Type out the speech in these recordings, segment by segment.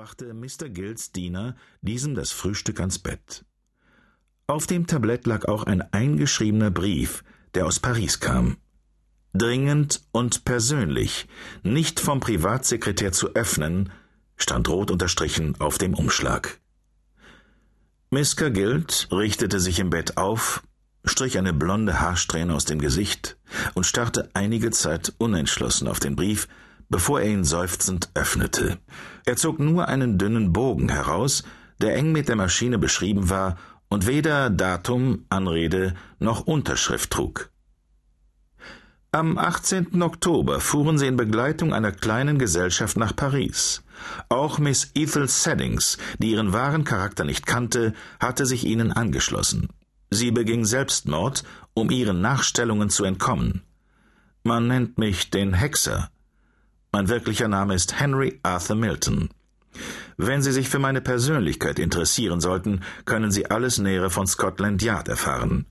brachte Mr. Gills Diener diesem das Frühstück ans Bett. Auf dem Tablett lag auch ein eingeschriebener Brief, der aus Paris kam. Dringend und persönlich, nicht vom Privatsekretär zu öffnen, stand rot unterstrichen auf dem Umschlag. Miss Cagild richtete sich im Bett auf, strich eine blonde Haarsträhne aus dem Gesicht und starrte einige Zeit unentschlossen auf den Brief, bevor er ihn seufzend öffnete. Er zog nur einen dünnen Bogen heraus, der eng mit der Maschine beschrieben war und weder Datum, Anrede noch Unterschrift trug. Am 18. Oktober fuhren sie in Begleitung einer kleinen Gesellschaft nach Paris. Auch Miss Ethel Seddings, die ihren wahren Charakter nicht kannte, hatte sich ihnen angeschlossen. Sie beging Selbstmord, um ihren Nachstellungen zu entkommen. Man nennt mich den Hexer. Mein wirklicher Name ist Henry Arthur Milton. Wenn Sie sich für meine Persönlichkeit interessieren sollten, können Sie alles Nähere von Scotland Yard erfahren.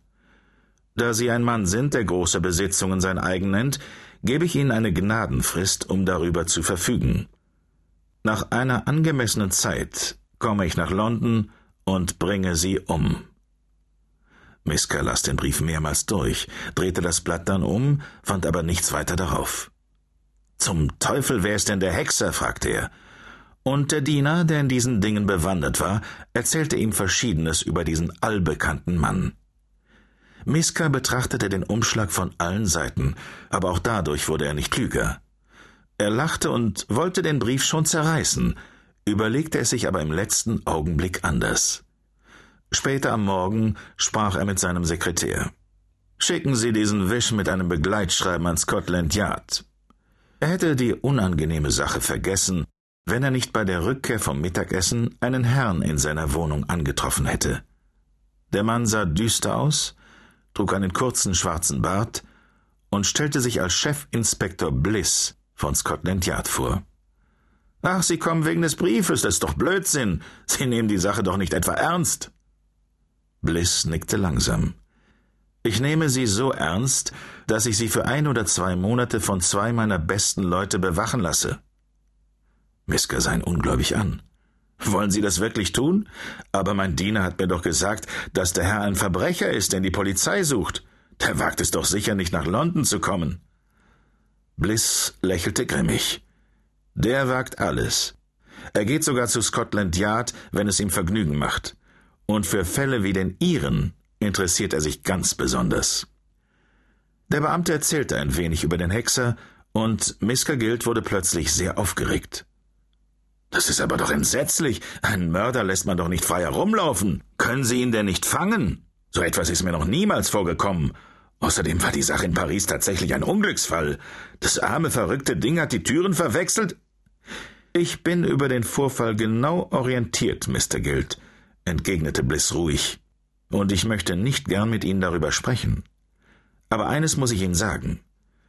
Da Sie ein Mann sind, der große Besitzungen sein eigen nennt, gebe ich Ihnen eine Gnadenfrist, um darüber zu verfügen. Nach einer angemessenen Zeit komme ich nach London und bringe Sie um. Miska las den Brief mehrmals durch, drehte das Blatt dann um, fand aber nichts weiter darauf. Zum Teufel, wer ist denn der Hexer? fragte er. Und der Diener, der in diesen Dingen bewandert war, erzählte ihm Verschiedenes über diesen allbekannten Mann. Miska betrachtete den Umschlag von allen Seiten, aber auch dadurch wurde er nicht klüger. Er lachte und wollte den Brief schon zerreißen, überlegte es sich aber im letzten Augenblick anders. Später am Morgen sprach er mit seinem Sekretär. Schicken Sie diesen Wisch mit einem Begleitschreiben an Scotland Yard. Er hätte die unangenehme Sache vergessen, wenn er nicht bei der Rückkehr vom Mittagessen einen Herrn in seiner Wohnung angetroffen hätte. Der Mann sah düster aus, trug einen kurzen schwarzen Bart und stellte sich als Chefinspektor Bliss von Scotland Yard vor. Ach, Sie kommen wegen des Briefes, das ist doch Blödsinn. Sie nehmen die Sache doch nicht etwa ernst. Bliss nickte langsam. Ich nehme Sie so ernst, dass ich Sie für ein oder zwei Monate von zwei meiner besten Leute bewachen lasse. Miska sah ihn ungläubig an. Wollen Sie das wirklich tun? Aber mein Diener hat mir doch gesagt, dass der Herr ein Verbrecher ist, den die Polizei sucht. Der wagt es doch sicher nicht nach London zu kommen. Bliss lächelte grimmig. Der wagt alles. Er geht sogar zu Scotland Yard, wenn es ihm Vergnügen macht. Und für Fälle wie den Ihren interessiert er sich ganz besonders. Der Beamte erzählte ein wenig über den Hexer, und Miska Guild wurde plötzlich sehr aufgeregt. Das ist aber doch entsetzlich. Einen Mörder lässt man doch nicht frei herumlaufen. Können Sie ihn denn nicht fangen? So etwas ist mir noch niemals vorgekommen. Außerdem war die Sache in Paris tatsächlich ein Unglücksfall. Das arme, verrückte Ding hat die Türen verwechselt. Ich bin über den Vorfall genau orientiert, Mr. Guild, entgegnete Bliss ruhig. Und ich möchte nicht gern mit Ihnen darüber sprechen. Aber eines muss ich Ihnen sagen.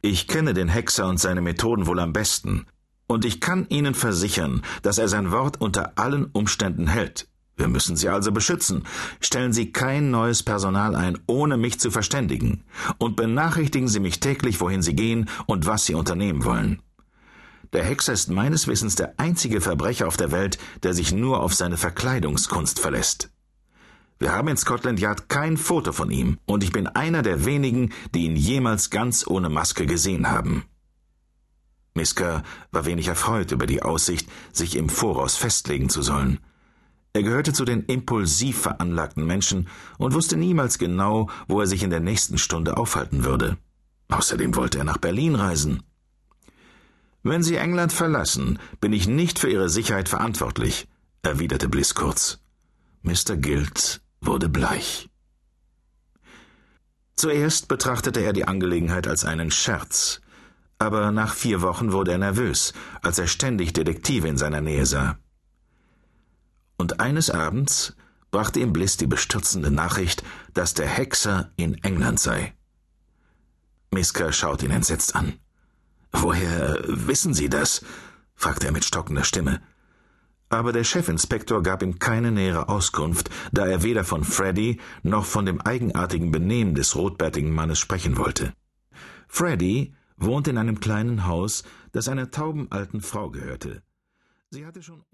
Ich kenne den Hexer und seine Methoden wohl am besten. Und ich kann Ihnen versichern, dass er sein Wort unter allen Umständen hält. Wir müssen Sie also beschützen. Stellen Sie kein neues Personal ein, ohne mich zu verständigen. Und benachrichtigen Sie mich täglich, wohin Sie gehen und was Sie unternehmen wollen. Der Hexer ist meines Wissens der einzige Verbrecher auf der Welt, der sich nur auf seine Verkleidungskunst verlässt. Wir haben in Scotland Yard kein Foto von ihm, und ich bin einer der wenigen, die ihn jemals ganz ohne Maske gesehen haben. Miska war wenig erfreut über die Aussicht, sich im Voraus festlegen zu sollen. Er gehörte zu den impulsiv veranlagten Menschen und wusste niemals genau, wo er sich in der nächsten Stunde aufhalten würde. Außerdem wollte er nach Berlin reisen. Wenn Sie England verlassen, bin ich nicht für Ihre Sicherheit verantwortlich, erwiderte Bliss kurz. Mr. Guild wurde bleich. Zuerst betrachtete er die Angelegenheit als einen Scherz, aber nach vier Wochen wurde er nervös, als er ständig Detektive in seiner Nähe sah. Und eines Abends brachte ihm Bliss die bestürzende Nachricht, dass der Hexer in England sei. Miska schaut ihn entsetzt an. Woher wissen Sie das? fragte er mit stockender Stimme. Aber der Chefinspektor gab ihm keine nähere Auskunft, da er weder von Freddy noch von dem eigenartigen Benehmen des rotbärtigen Mannes sprechen wollte. Freddy wohnte in einem kleinen Haus, das einer tauben alten Frau gehörte. Sie hatte schon